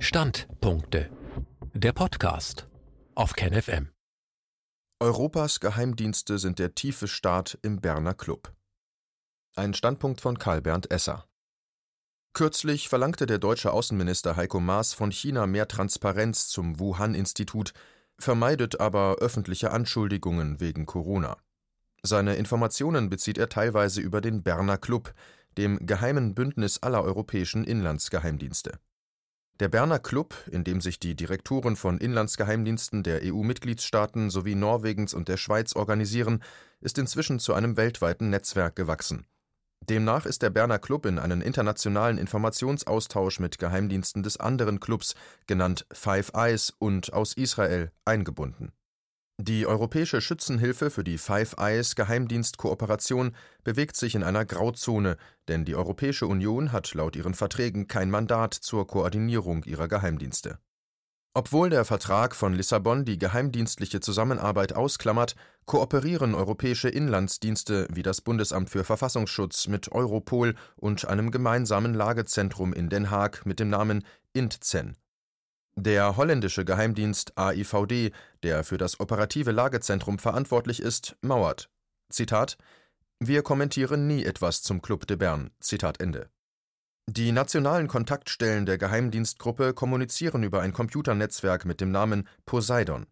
Standpunkte. Der Podcast auf KenFM. Europas Geheimdienste sind der tiefe Staat im Berner Club. Ein Standpunkt von Karl Bernd Esser. Kürzlich verlangte der deutsche Außenminister Heiko Maas von China mehr Transparenz zum Wuhan-Institut, vermeidet aber öffentliche Anschuldigungen wegen Corona. Seine Informationen bezieht er teilweise über den Berner Club, dem geheimen Bündnis aller europäischen Inlandsgeheimdienste. Der Berner Club, in dem sich die Direktoren von Inlandsgeheimdiensten der EU-Mitgliedstaaten sowie Norwegens und der Schweiz organisieren, ist inzwischen zu einem weltweiten Netzwerk gewachsen. Demnach ist der Berner Club in einen internationalen Informationsaustausch mit Geheimdiensten des anderen Clubs, genannt Five Eyes und aus Israel, eingebunden die Europäische Schützenhilfe für die Five Eyes Geheimdienstkooperation bewegt sich in einer Grauzone, denn die Europäische Union hat laut ihren Verträgen kein Mandat zur Koordinierung ihrer Geheimdienste. Obwohl der Vertrag von Lissabon die geheimdienstliche Zusammenarbeit ausklammert, kooperieren europäische Inlandsdienste wie das Bundesamt für Verfassungsschutz mit Europol und einem gemeinsamen Lagezentrum in Den Haag mit dem Namen INTCEN der holländische Geheimdienst AIVD, der für das operative Lagezentrum verantwortlich ist, mauert: „ Zitat, Wir kommentieren nie etwas zum Club de Bern. Zitat Ende. “Die nationalen Kontaktstellen der Geheimdienstgruppe kommunizieren über ein Computernetzwerk mit dem Namen Poseidon.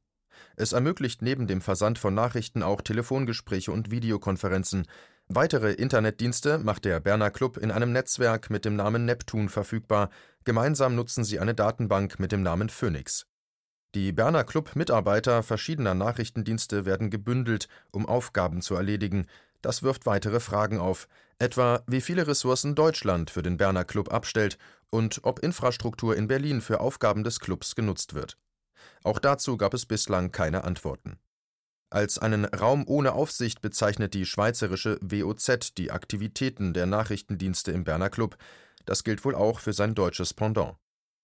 Es ermöglicht neben dem Versand von Nachrichten auch Telefongespräche und Videokonferenzen Weitere Internetdienste macht der Berner Club in einem Netzwerk mit dem Namen Neptun verfügbar, gemeinsam nutzen sie eine Datenbank mit dem Namen Phoenix. Die Berner Club-Mitarbeiter verschiedener Nachrichtendienste werden gebündelt, um Aufgaben zu erledigen. Das wirft weitere Fragen auf, etwa wie viele Ressourcen Deutschland für den Berner Club abstellt und ob Infrastruktur in Berlin für Aufgaben des Clubs genutzt wird. Auch dazu gab es bislang keine Antworten als einen Raum ohne Aufsicht bezeichnet die schweizerische WOZ die Aktivitäten der Nachrichtendienste im Berner Club, das gilt wohl auch für sein deutsches Pendant.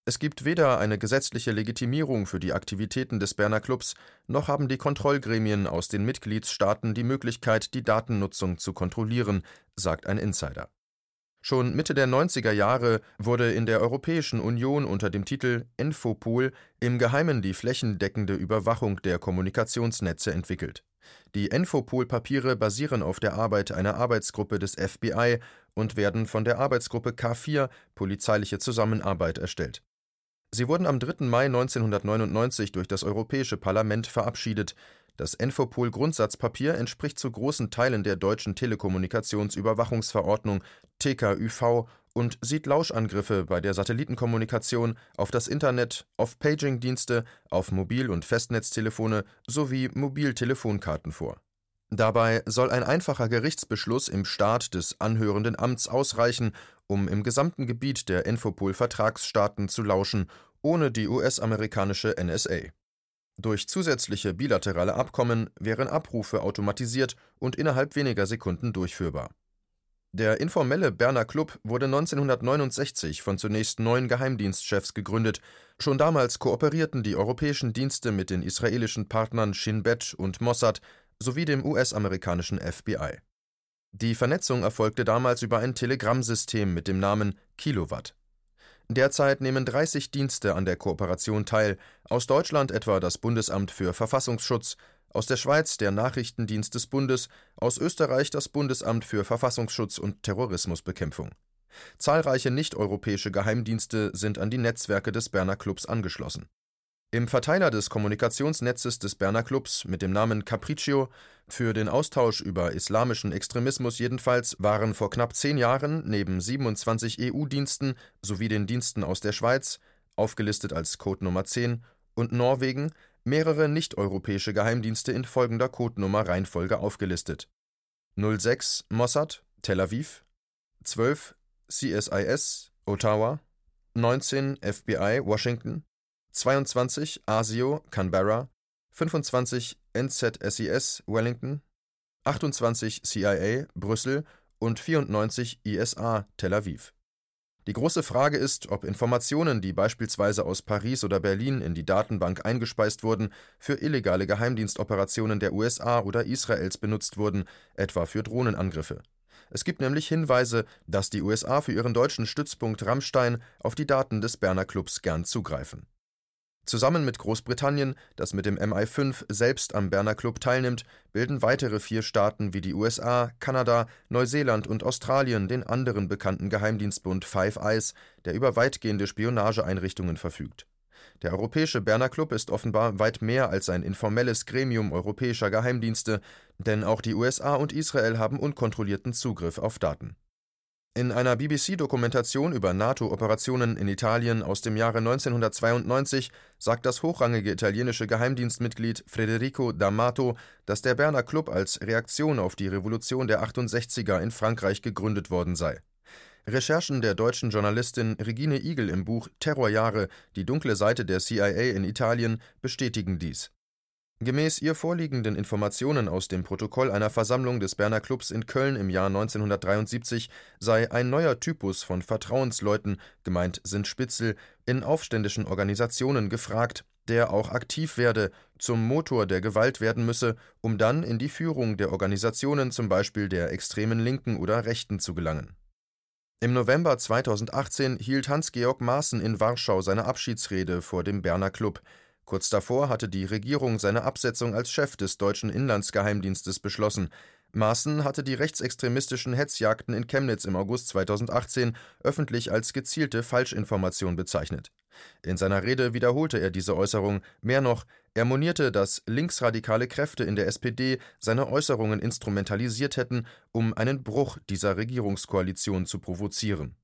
Es gibt weder eine gesetzliche Legitimierung für die Aktivitäten des Berner Clubs, noch haben die Kontrollgremien aus den Mitgliedsstaaten die Möglichkeit, die Datennutzung zu kontrollieren, sagt ein Insider Schon Mitte der 90er Jahre wurde in der Europäischen Union unter dem Titel Infopol im Geheimen die flächendeckende Überwachung der Kommunikationsnetze entwickelt. Die Infopol-Papiere basieren auf der Arbeit einer Arbeitsgruppe des FBI und werden von der Arbeitsgruppe K4 Polizeiliche Zusammenarbeit erstellt. Sie wurden am 3. Mai 1999 durch das Europäische Parlament verabschiedet das Enfopol-Grundsatzpapier entspricht zu großen Teilen der deutschen Telekommunikationsüberwachungsverordnung (TKÜV) und sieht Lauschangriffe bei der Satellitenkommunikation, auf das Internet, auf Paging-Dienste, auf Mobil und Festnetztelefone sowie Mobiltelefonkarten vor. Dabei soll ein einfacher Gerichtsbeschluss im Staat des anhörenden Amts ausreichen, um im gesamten Gebiet der Enfopol-Vertragsstaaten zu lauschen, ohne die US-amerikanische NSA durch zusätzliche bilaterale Abkommen wären Abrufe automatisiert und innerhalb weniger Sekunden durchführbar. Der informelle Berner Club wurde 1969 von zunächst neun Geheimdienstchefs gegründet. Schon damals kooperierten die europäischen Dienste mit den israelischen Partnern Shin Bet und Mossad sowie dem US-amerikanischen FBI. Die Vernetzung erfolgte damals über ein Telegrammsystem mit dem Namen Kilowatt Derzeit nehmen 30 Dienste an der Kooperation teil, aus Deutschland etwa das Bundesamt für Verfassungsschutz, aus der Schweiz der Nachrichtendienst des Bundes, aus Österreich das Bundesamt für Verfassungsschutz und Terrorismusbekämpfung. Zahlreiche nichteuropäische Geheimdienste sind an die Netzwerke des Berner Clubs angeschlossen im Verteiler des Kommunikationsnetzes des Berner Clubs mit dem Namen Capriccio für den Austausch über islamischen Extremismus jedenfalls waren vor knapp zehn Jahren neben 27 EU-Diensten sowie den Diensten aus der Schweiz, aufgelistet als Code Nummer 10, und Norwegen mehrere nichteuropäische Geheimdienste in folgender Codenummer Reihenfolge aufgelistet: 06 Mossad, Tel Aviv, 12 CSIS, Ottawa, 19 FBI, Washington 22 ASIO Canberra, 25 NZSIS Wellington, 28 CIA Brüssel und 94 ISA Tel Aviv. Die große Frage ist, ob Informationen, die beispielsweise aus Paris oder Berlin in die Datenbank eingespeist wurden, für illegale Geheimdienstoperationen der USA oder Israels benutzt wurden, etwa für Drohnenangriffe Es gibt nämlich Hinweise, dass die USA für ihren deutschen Stützpunkt Rammstein auf die Daten des Berner Clubs gern zugreifen. Zusammen mit Großbritannien, das mit dem MI5 selbst am Berner Club teilnimmt, bilden weitere vier Staaten wie die USA, Kanada, Neuseeland und Australien den anderen bekannten Geheimdienstbund Five Eyes, der über weitgehende Spionageeinrichtungen verfügt. Der Europäische Berner Club ist offenbar weit mehr als ein informelles Gremium europäischer Geheimdienste, denn auch die USA und Israel haben unkontrollierten Zugriff auf Daten in einer BBC-Dokumentation über NATO-Operationen in Italien aus dem Jahre 1992 sagt das hochrangige italienische Geheimdienstmitglied Federico D'Amato, dass der Berner Club als Reaktion auf die Revolution der 68er in Frankreich gegründet worden sei. Recherchen der deutschen Journalistin Regine Igel im Buch Terrorjahre, die dunkle Seite der CIA in Italien, bestätigen dies Gemäß ihr vorliegenden Informationen aus dem Protokoll einer Versammlung des Berner Clubs in Köln im Jahr 1973 sei ein neuer Typus von Vertrauensleuten, gemeint sind Spitzel, in aufständischen Organisationen gefragt, der auch aktiv werde, zum Motor der Gewalt werden müsse, um dann in die Führung der Organisationen zum Beispiel der extremen Linken oder Rechten zu gelangen. Im November 2018 hielt Hans-Georg Maaßen in Warschau seine Abschiedsrede vor dem Berner Club. Kurz davor hatte die Regierung seine Absetzung als Chef des deutschen Inlandsgeheimdienstes beschlossen. Maaßen hatte die rechtsextremistischen Hetzjagden in Chemnitz im August 2018 öffentlich als gezielte Falschinformation bezeichnet. In seiner Rede wiederholte er diese Äußerung. Mehr noch, er monierte, dass linksradikale Kräfte in der SPD seine Äußerungen instrumentalisiert hätten, um einen Bruch dieser Regierungskoalition zu provozieren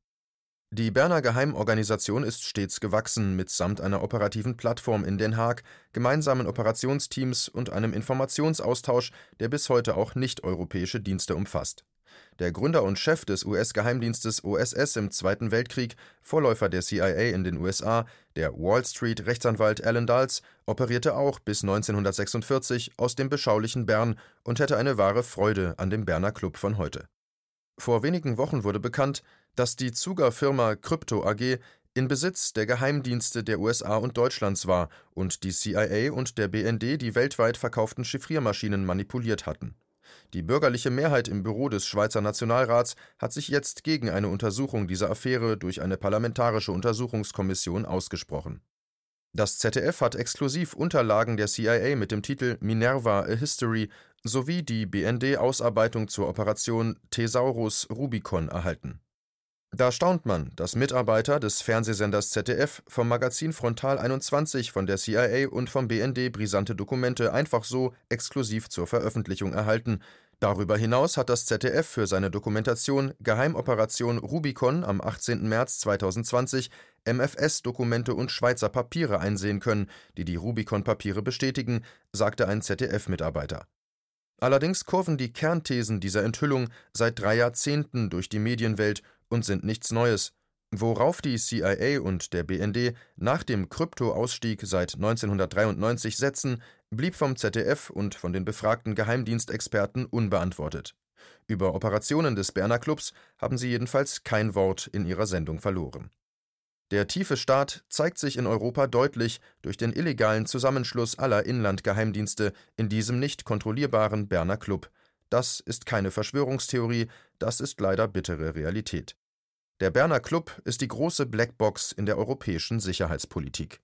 die Berner Geheimorganisation ist stets gewachsen, mitsamt einer operativen Plattform in Den Haag, gemeinsamen Operationsteams und einem Informationsaustausch, der bis heute auch nicht-europäische Dienste umfasst. Der Gründer und Chef des US-Geheimdienstes OSS im Zweiten Weltkrieg, Vorläufer der CIA in den USA, der Wall Street-Rechtsanwalt Alan Dulles, operierte auch bis 1946 aus dem beschaulichen Bern und hätte eine wahre Freude an dem Berner Club von heute. Vor wenigen Wochen wurde bekannt, dass die Zuger-Firma Krypto AG in Besitz der Geheimdienste der USA und Deutschlands war und die CIA und der BND die weltweit verkauften Chiffriermaschinen manipuliert hatten. Die bürgerliche Mehrheit im Büro des Schweizer Nationalrats hat sich jetzt gegen eine Untersuchung dieser Affäre durch eine parlamentarische Untersuchungskommission ausgesprochen. Das ZDF hat exklusiv Unterlagen der CIA mit dem Titel Minerva A History sowie die BND-Ausarbeitung zur Operation Thesaurus Rubicon erhalten da staunt man, dass Mitarbeiter des Fernsehsenders ZDF vom Magazin Frontal 21 von der CIA und vom BND brisante Dokumente einfach so exklusiv zur Veröffentlichung erhalten. Darüber hinaus hat das ZDF für seine Dokumentation Geheimoperation Rubicon am 18. März 2020 MFS-Dokumente und Schweizer Papiere einsehen können, die die Rubicon-Papiere bestätigen, sagte ein ZDF-Mitarbeiter. Allerdings kurven die Kernthesen dieser Enthüllung seit drei Jahrzehnten durch die Medienwelt und sind nichts Neues, worauf die CIA und der BND nach dem Kryptoausstieg seit 1993 setzen, blieb vom ZDF und von den befragten Geheimdienstexperten unbeantwortet. Über Operationen des Berner Clubs haben sie jedenfalls kein Wort in ihrer Sendung verloren. Der tiefe Staat zeigt sich in Europa deutlich durch den illegalen Zusammenschluss aller Inlandgeheimdienste in diesem nicht kontrollierbaren Berner Club. Das ist keine Verschwörungstheorie, das ist leider bittere Realität. Der Berner Club ist die große Blackbox in der europäischen Sicherheitspolitik.